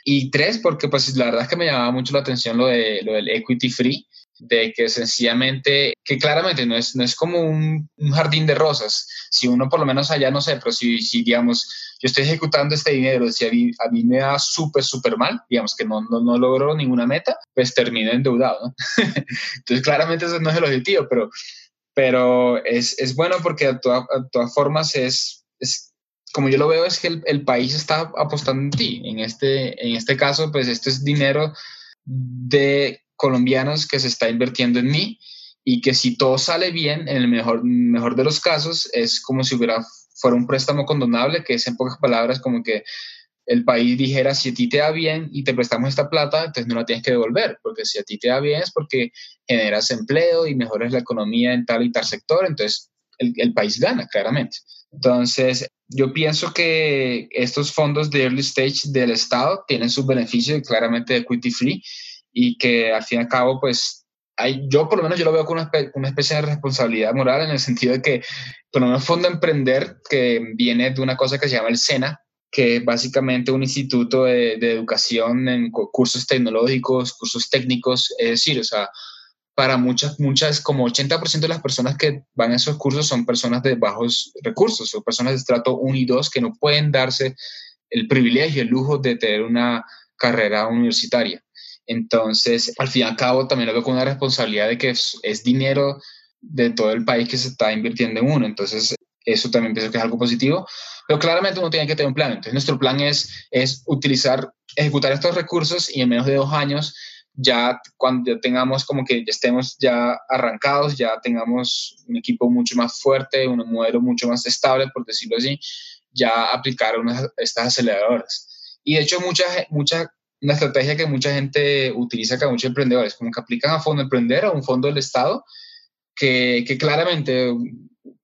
Y tres, porque pues la verdad es que me llamaba mucho la atención lo, de, lo del equity free de que sencillamente, que claramente no es, no es como un, jardín de rosas. Si uno por lo menos allá, no sé, pero si, si digamos, yo estoy ejecutando este dinero, si a mí, a mí me da súper, súper mal, digamos que no, no, no logro ninguna meta, pues termino endeudado. ¿no? Entonces, claramente ese no es el objetivo, pero, pero es, es bueno porque a, todas formas es, es, como yo lo veo, es que el, el, país está apostando en ti. En este, en este caso, pues esto es dinero de colombianos que se está invirtiendo en mí y que si todo sale bien, en el mejor, mejor de los casos, es como si hubiera fuera un préstamo condonable, que es en pocas palabras como que el país dijera, si a ti te da bien y te prestamos esta plata, entonces no la tienes que devolver, porque si a ti te da bien es porque generas empleo y mejoras la economía en tal y tal sector, entonces el, el país gana, claramente. Entonces, yo pienso que estos fondos de early stage del Estado tienen sus beneficios claramente equity free y que al fin y al cabo, pues, hay, yo por lo menos yo lo veo con una, una, especie de responsabilidad moral en el sentido de que, por lo menos Fondo Emprender, que viene de una cosa que se llama el SENA, que es básicamente un instituto de, educación en cursos tecnológicos, cursos técnicos, es decir, o sea, para muchas, muchas, como 80% de las personas que van a esos cursos son personas de bajos recursos o personas de estrato 1 y 2 que no pueden darse el privilegio, el lujo de tener una carrera universitaria. Entonces, al fin y al cabo, también lo veo con una responsabilidad de que es, dinero de todo el país que se está invirtiendo en uno. Entonces, eso también pienso que es algo positivo. Pero claramente uno tiene que tener un plan. Entonces, nuestro plan es, es utilizar, ejecutar estos recursos y en menos de dos años, ya cuando tengamos como que ya estemos ya arrancados, ya tengamos un equipo mucho más fuerte, un modelo mucho más estable, por decirlo así, ya aplicar unas, estas aceleradoras. Y de hecho, muchas, muchas una estrategia que mucha gente utiliza, que muchos emprendedores, como que aplican a fondo emprender o un fondo del Estado, que, que claramente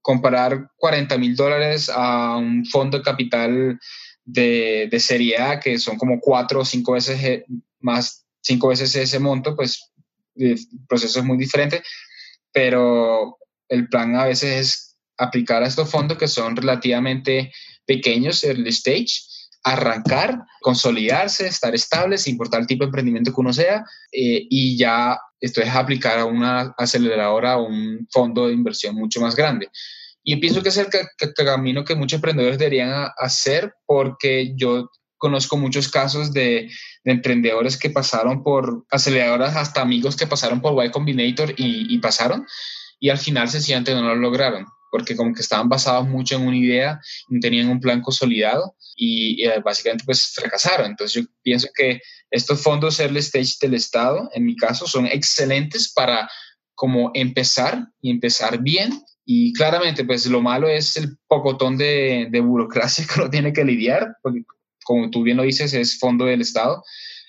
comparar 40 mil dólares a un fondo de capital de, de, serie A, que son como cuatro o cinco veces más, cinco veces ese monto, pues el proceso es muy diferente, pero el plan a veces es aplicar a estos fondos que son relativamente pequeños, early stage, arrancar, consolidarse, estar estable, sin importar el tipo de emprendimiento que uno sea, eh, y ya esto es aplicar a una aceleradora o un fondo de inversión mucho más grande. Y pienso que es el, camino que muchos emprendedores deberían hacer porque yo conozco muchos casos de, emprendedores que pasaron por aceleradoras, hasta amigos que pasaron por Y Combinator y, y pasaron, y al final sencillamente no lo lograron porque como que estaban basados mucho en una idea, no tenían un plan consolidado y, eh, básicamente pues fracasaron. Entonces yo pienso que estos fondos early stage del Estado, en mi caso, son excelentes para como empezar y empezar bien. Y claramente pues lo malo es el pocotón de, de burocracia que uno tiene que lidiar, porque como tú bien lo dices, es fondo del Estado.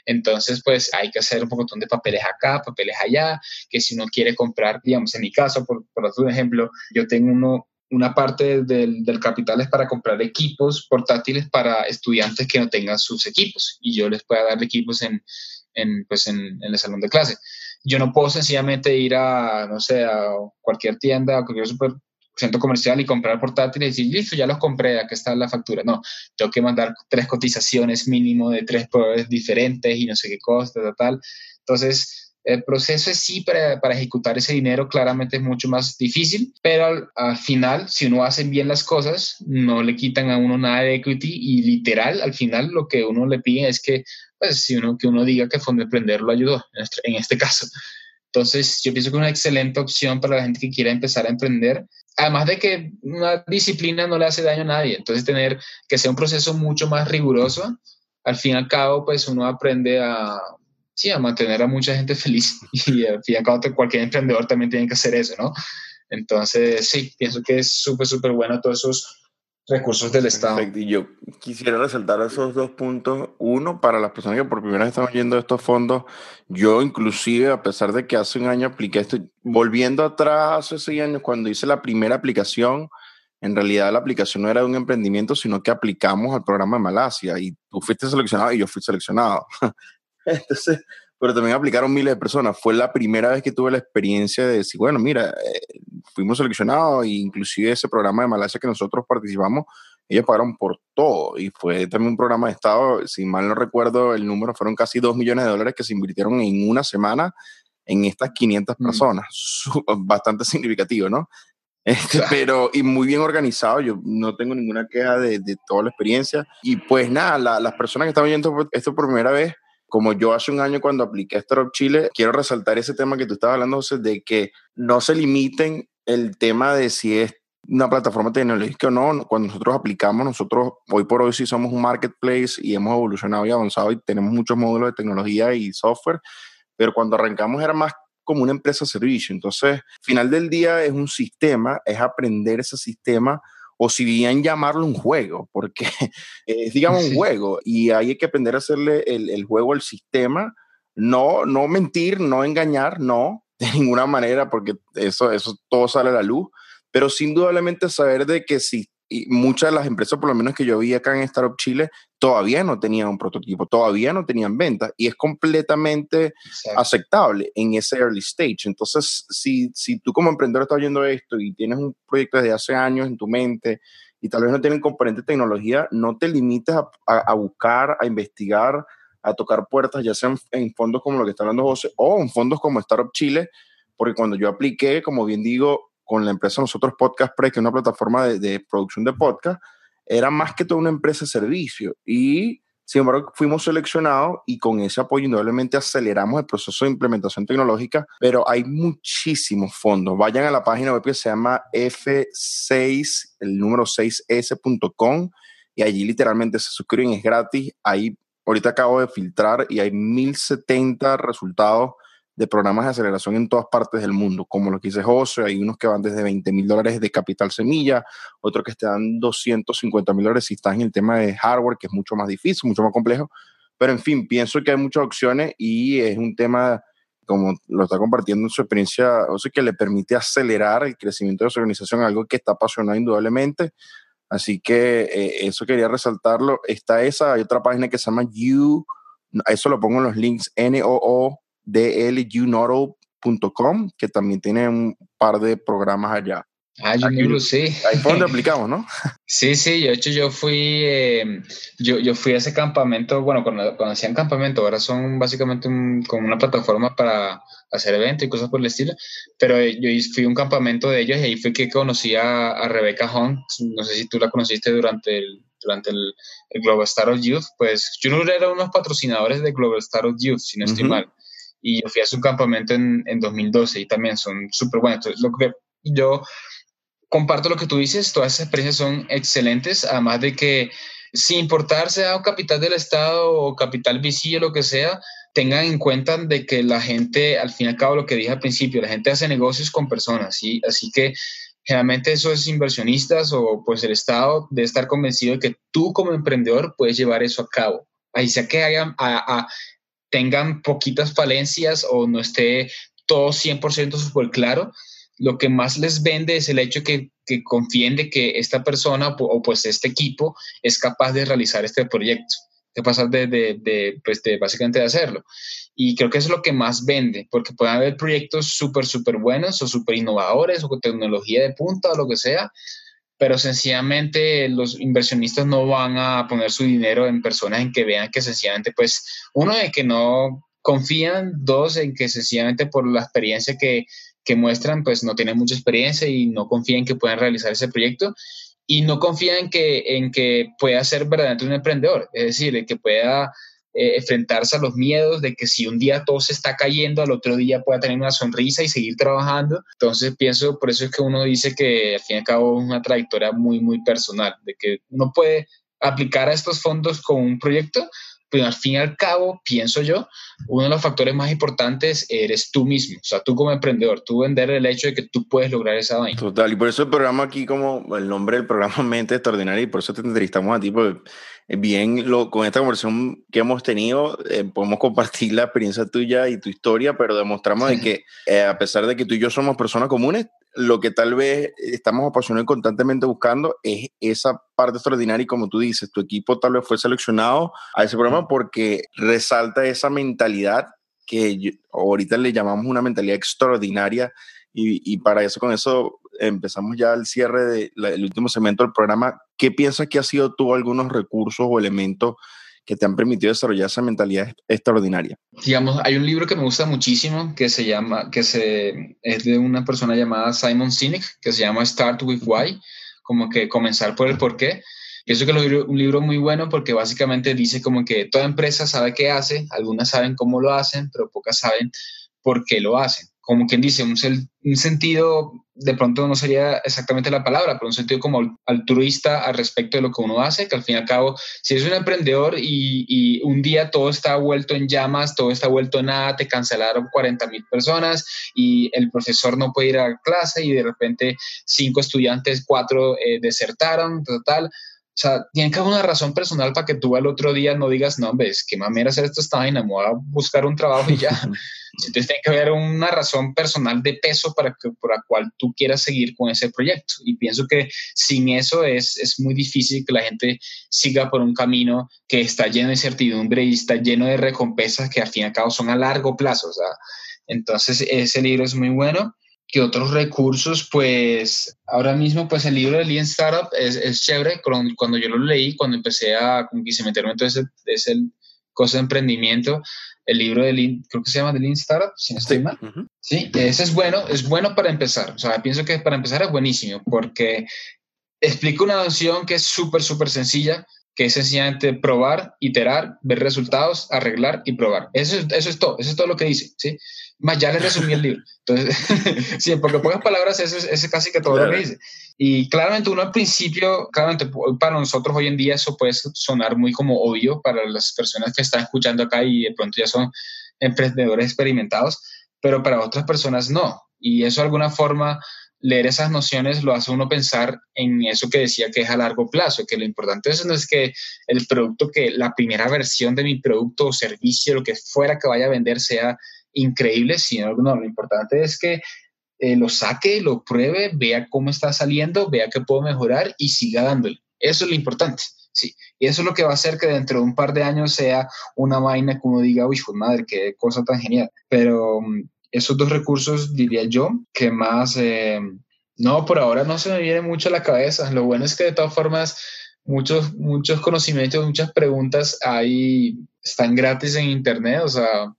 Entonces, pues hay que hacer un montón de papeles acá, papeles allá, que si uno quiere comprar, digamos, en mi caso, por, por otro ejemplo, yo tengo uno, una parte del, del, capital es para comprar equipos portátiles para estudiantes que no tengan sus equipos y yo les pueda dar equipos en, en, pues en, el salón de clase. Yo no puedo sencillamente ir a, no sé, a cualquier tienda, a cualquier super, centro comercial y comprar portátiles y decir, listo, ya los compré, aquí está la factura. No, tengo que mandar tres cotizaciones mínimo de tres proveedores diferentes y no sé qué costa, tal. Entonces, el proceso es sí para, para, ejecutar ese dinero claramente es mucho más difícil, pero al, final, si uno hace bien las cosas, no le quitan a uno nada de equity y literal, al final lo que uno le pide es que, pues, si uno, que uno diga que Fondo Emprender lo ayudó, en este, en este caso. Entonces, yo pienso que es una excelente opción para la gente que quiera empezar a emprender. Además de que una disciplina no le hace daño a nadie, entonces tener que sea un proceso mucho más riguroso, al fin y al cabo, pues uno aprende a, sí, a mantener a mucha gente feliz. Y al fin y al cabo, cualquier emprendedor también tiene que hacer eso, ¿no? Entonces, sí, pienso que es súper, súper bueno todos esos recursos del Estado. Y yo quisiera resaltar esos dos puntos. Uno, para las personas que por primera vez están oyendo estos fondos, yo inclusive, a pesar de que hace un año apliqué esto, volviendo atrás hace seis años, cuando hice la primera aplicación, en realidad la aplicación no era de un emprendimiento, sino que aplicamos al programa de Malasia y tú fuiste seleccionado y yo fui seleccionado. Entonces, pero también aplicaron miles de personas. Fue la primera vez que tuve la experiencia de decir, bueno, mira, eh, fuimos seleccionados e inclusive ese programa de Malasia que nosotros participamos, ellos pagaron por todo y fue también un programa de Estado, si mal no recuerdo el número, fueron casi 2 millones de dólares que se invirtieron en una semana en estas 500 mm. personas. Bastante significativo, ¿no? Este, pero, y muy bien organizado, yo no tengo ninguna queja de, de toda la experiencia. Y pues nada, las personas que están viendo esto por primera vez, como yo hace un año cuando apliqué Startup Chile, quiero resaltar ese tema que tú estabas hablando, José, de que no se limiten el tema de si es una plataforma tecnológica o no. Cuando nosotros aplicamos, nosotros hoy por hoy sí somos un marketplace y hemos evolucionado y avanzado y tenemos muchos módulos de tecnología y software, pero cuando arrancamos era más como una empresa servicio. Entonces, final del día es un sistema, es aprender ese sistema o si bien llamarlo un juego, porque es, digamos, un juego y ahí hay que aprender a hacerle el, el, juego al sistema, no, no mentir, no engañar, no, de ninguna manera, porque eso, eso todo sale a la luz, pero sin indudablemente saber de que si y muchas de las empresas, por lo menos que yo vi acá en Startup Chile, todavía no tenían un prototipo, todavía no tenían ventas y es completamente aceptable en ese early stage. Entonces, si, si tú como emprendedor estás oyendo esto y tienes un proyecto desde hace años en tu mente y tal vez no tienen componente de tecnología, no te limites a, a, buscar, a investigar, a tocar puertas, ya sean en fondos como lo que está hablando José o en fondos como Startup Chile, porque cuando yo apliqué, como bien digo, con la empresa nosotros Podcast Pre, que es una plataforma de, producción de podcast, era más que toda una empresa de servicio. Y sin embargo, fuimos seleccionados y con ese apoyo indudablemente aceleramos el proceso de implementación tecnológica, pero hay muchísimos fondos. Vayan a la página web que se llama F6, el número 6s.com y allí literalmente se suscriben, es gratis. Ahí ahorita acabo de filtrar y hay 1070 resultados de programas de aceleración en todas partes del mundo, como lo que dice José, hay unos que van desde 20 mil dólares de capital semilla, otros que te dan 250 mil dólares si estás en el tema de hardware, que es mucho más difícil, mucho más complejo, pero en fin, pienso que hay muchas opciones y es un tema, como lo está compartiendo en su experiencia, sea, que le permite acelerar el crecimiento de su organización, algo que está apasionado indudablemente. Así que eh, eso quería resaltarlo. Está esa, hay otra página que se llama You, eso lo pongo en los links, N-O-O dlunodel.com, que también tiene un par de programas allá. Ah, yo lo sé. Ahí fue donde aplicamos, ¿no? Sí, sí, de hecho yo fui, eh, yo, yo fui a ese campamento, bueno, cuando, cuando hacían campamento, ahora son básicamente como una plataforma para hacer eventos y cosas por el estilo, pero yo fui a un campamento de ellos y ahí fue que conocí a, a Rebecca Hong, no sé si tú la conociste durante el, durante el, Global Startup Youth, pues Junior era unos patrocinadores de Global Startup Youth, si no estoy mal y yo fui a su campamento en, en 2012 y también son súper buenos. Entonces, lo que yo comparto lo que tú dices, todas esas experiencias son excelentes, además de que sin importarse a un capital del Estado o capital VC o lo que sea, tengan en cuenta de que la gente, al fin y al cabo, lo que dije al principio, la gente hace negocios con personas, ¿sí? Así que generalmente esos inversionistas o pues el Estado debe estar convencido de que tú como emprendedor puedes llevar eso a cabo. Ahí sea que haya, a, a, tengan poquitas falencias o no esté todo 100% súper claro, lo que más les vende es el hecho que, que confíen de que esta persona o pues este equipo es capaz de realizar este proyecto, capaz de, de, de, pues de básicamente de hacerlo. Y creo que eso es lo que más vende, porque pueden haber proyectos súper, súper buenos o súper innovadores o con tecnología de punta o lo que sea, pero sencillamente los inversionistas no van a poner su dinero en personas en que vean que sencillamente, pues, uno, de que no confían, dos, en que sencillamente por la experiencia que, que muestran, pues no tienen mucha experiencia y no confían en que puedan realizar ese proyecto y no confían en que, en que pueda ser verdaderamente un emprendedor, es decir, que pueda eh, enfrentarse a los miedos de que si un día todo se está cayendo, al otro día pueda tener una sonrisa y seguir trabajando. Entonces pienso, por eso es que uno dice que al fin y al cabo es una trayectoria muy, muy personal, de que uno puede aplicar a estos fondos con un proyecto, pero al fin y al cabo, pienso yo, uno de los factores más importantes eres tú mismo, o sea, tú como emprendedor, tú vender el hecho de que tú puedes lograr esa vaina. Total, y por eso el programa aquí, como el nombre del programa Mente Extraordinaria, y por eso te entrevistamos a ti, porque bien, lo, con esta conversación que hemos tenido, eh, podemos compartir la experiencia tuya y tu historia, pero demostramos de que eh, a pesar de que tú y yo somos personas comunes, lo que tal vez estamos apasionados y constantemente buscando es esa parte extraordinaria y como tú dices, tu equipo tal vez fue seleccionado a ese programa porque resalta esa mentalidad que ahorita le llamamos una mentalidad extraordinaria y, para eso, con eso empezamos ya el cierre del último segmento del programa. ¿Qué piensas que ha sido tú algunos recursos o elementos que te han permitido desarrollar esa mentalidad extraordinaria? Digamos, hay un libro que me gusta muchísimo que se llama, que se, es de una persona llamada Simon Sinek, que se llama Start with Why, como que comenzar por el por qué. Pienso que es un libro muy bueno porque básicamente dice como que toda empresa sabe qué hace, algunas saben cómo lo hacen, pero pocas saben por qué lo hacen como quien dice, un, un, sentido, de pronto no sería exactamente la palabra, pero un sentido como altruista al respecto de lo que uno hace, que al fin y al cabo, si eres un emprendedor y, un día todo está vuelto en llamas, todo está vuelto en nada, te cancelaron 40 mil personas y el profesor no puede ir a clase y de repente cinco estudiantes, cuatro eh, desertaron, total. O sea, tiene que haber una razón personal para que tú al otro día no digas, no, ves, qué mamera hacer esto esta vaina, me voy a buscar un trabajo y ya. Entonces tiene que haber una razón personal de peso para que, por la cual tú quieras seguir con ese proyecto. Y pienso que sin eso es, es muy difícil que la gente siga por un camino que está lleno de incertidumbre y está lleno de recompensas que al fin y al cabo son a largo plazo. O sea, entonces ese libro es muy bueno. Que otros recursos? Pues ahora mismo, pues el libro de Lean Startup es, es chévere. Cuando, yo lo leí, cuando empecé a, como quise meterme en todo ese, ese cosa de emprendimiento, el libro de Lean, creo que se llama The Lean Startup, si no estoy mal. Sí, ese es bueno, es bueno para empezar. O sea, pienso que para empezar es buenísimo porque explica una noción que es súper, súper sencilla, que es sencillamente probar, iterar, ver resultados, arreglar y probar. Eso, eso es todo, eso es todo lo que dice, ¿sí? Más ya le resumí el libro. Entonces, sí, porque pocas palabras, eso es, casi que todo lo que dice. Y claramente uno al principio, claramente para nosotros hoy en día eso puede sonar muy como obvio para las personas que están escuchando acá y de pronto ya son emprendedores experimentados, pero para otras personas no. Y eso de alguna forma, leer esas nociones lo hace uno pensar en eso que decía que es a largo plazo, que lo importante eso no es que el producto, que la primera versión de mi producto o servicio, lo que fuera que vaya a vender sea increíble, sino no, lo importante es que eh, lo saque, lo pruebe, vea cómo está saliendo, vea qué puedo mejorar y siga dándole. Eso es lo importante. Sí, y eso es lo que va a hacer que dentro de un par de años sea una vaina como diga, uy, madre, qué cosa tan genial. Pero mm, esos dos recursos, diría yo, que más, eh, no, por ahora no se me viene mucho a la cabeza. Lo bueno es que de todas formas, muchos, muchos conocimientos, muchas preguntas ahí están gratis en Internet, o sea,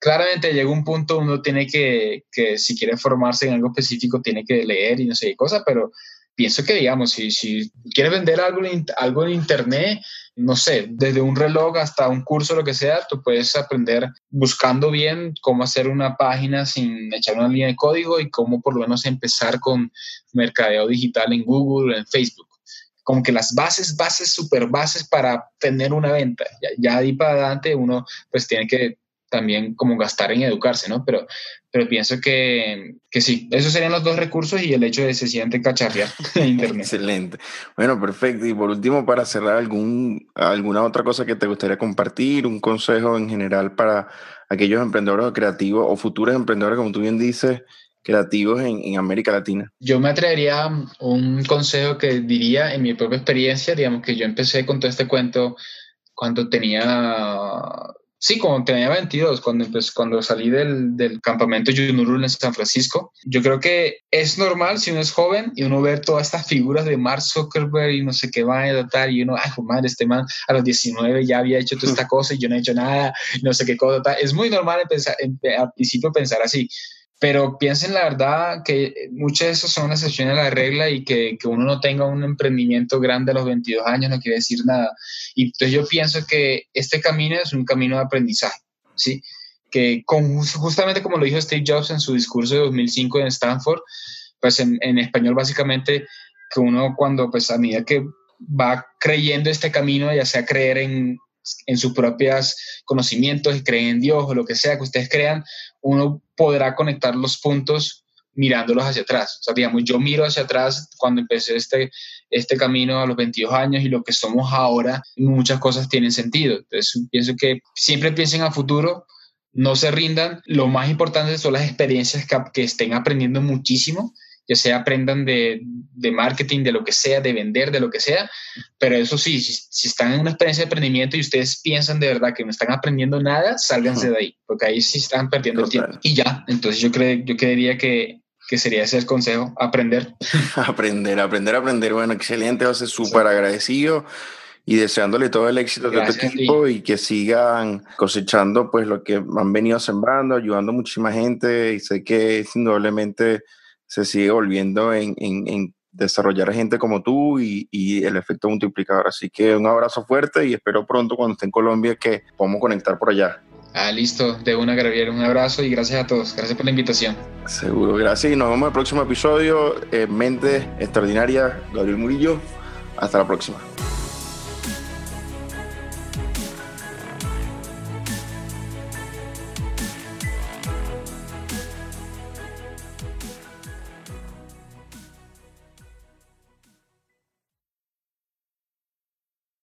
claramente llega un punto uno tiene que, que, si quiere formarse en algo específico, tiene que leer y no sé qué cosa, pero pienso que, digamos, si, si quieres vender algo, algo en Internet, no sé, desde un reloj hasta un curso, lo que sea, tú puedes aprender buscando bien cómo hacer una página sin echar una línea de código y cómo por lo menos empezar con mercadeo digital en Google, en Facebook como que las bases, bases, super bases para tener una venta. Ya, ya ahí para adelante uno pues tiene que también como gastar en educarse, ¿no? Pero, pero pienso que, que sí, esos serían los dos recursos y el hecho de se siente cacharrear en Internet. Excelente. Bueno, perfecto. Y por último, para cerrar, algún, ¿alguna otra cosa que te gustaría compartir? ¿Un consejo en general para aquellos emprendedores creativos o futuros emprendedores, como tú bien dices, creativos en, América Latina. Yo me atrevería a un consejo que diría en mi propia experiencia, digamos que yo empecé con todo este cuento cuando tenía Sí, cuando tenía 22, cuando, cuando salí del, del campamento Junurul en San Francisco, yo creo que es normal si uno es joven y uno ve todas estas figuras de Mark Zuckerberg y no sé qué va a tal, y uno, ay, madre, este man a los 19 ya había hecho toda esta cosa y yo no he hecho nada, no sé qué cosa, tal. Es muy normal empezar, al principio pensar así, pero piensen la verdad que muchas de esas son una excepción a la regla y que, que, uno no tenga un emprendimiento grande a los 22 años no quiere decir nada. Y entonces yo pienso que este camino es un camino de aprendizaje, ¿sí? Que con, justamente como lo dijo Steve Jobs en su discurso de 2005 en Stanford, pues en, en español básicamente que uno cuando pues a medida que va creyendo este camino, ya sea creer en, en sus propios conocimientos y creen en Dios o lo que sea que ustedes crean, uno podrá conectar los puntos mirándolos hacia atrás. O sea, digamos, yo miro hacia atrás cuando empecé este, este camino a los 22 años y lo que somos ahora, muchas cosas tienen sentido. Entonces, pienso que siempre piensen a futuro, no se rindan. Lo más importante son las experiencias que, que estén aprendiendo muchísimo ya sea aprendan de, de, marketing, de lo que sea, de vender, de lo que sea, pero eso sí, si, están en una experiencia de emprendimiento y ustedes piensan de verdad que no están aprendiendo nada, sálganse de ahí, porque ahí sí están perdiendo el tiempo. Y ya, entonces yo, creo, yo creería que, que sería ese el consejo, aprender. aprender, aprender, aprender. Bueno, excelente, José, súper agradecido y deseándole todo el éxito de tu equipo y que sigan cosechando pues lo que han venido sembrando, ayudando a muchísima gente y sé que indudablemente se sigue volviendo en, en, desarrollar gente como tú y, y, el efecto multiplicador. Así que un abrazo fuerte y espero pronto cuando esté en Colombia que podamos conectar por allá. Ah, listo, de una Gabriel, un abrazo y gracias a todos, gracias por la invitación. Seguro, gracias y nos vemos en el próximo episodio. Mente Extraordinaria, Gabriel Murillo. Hasta la próxima.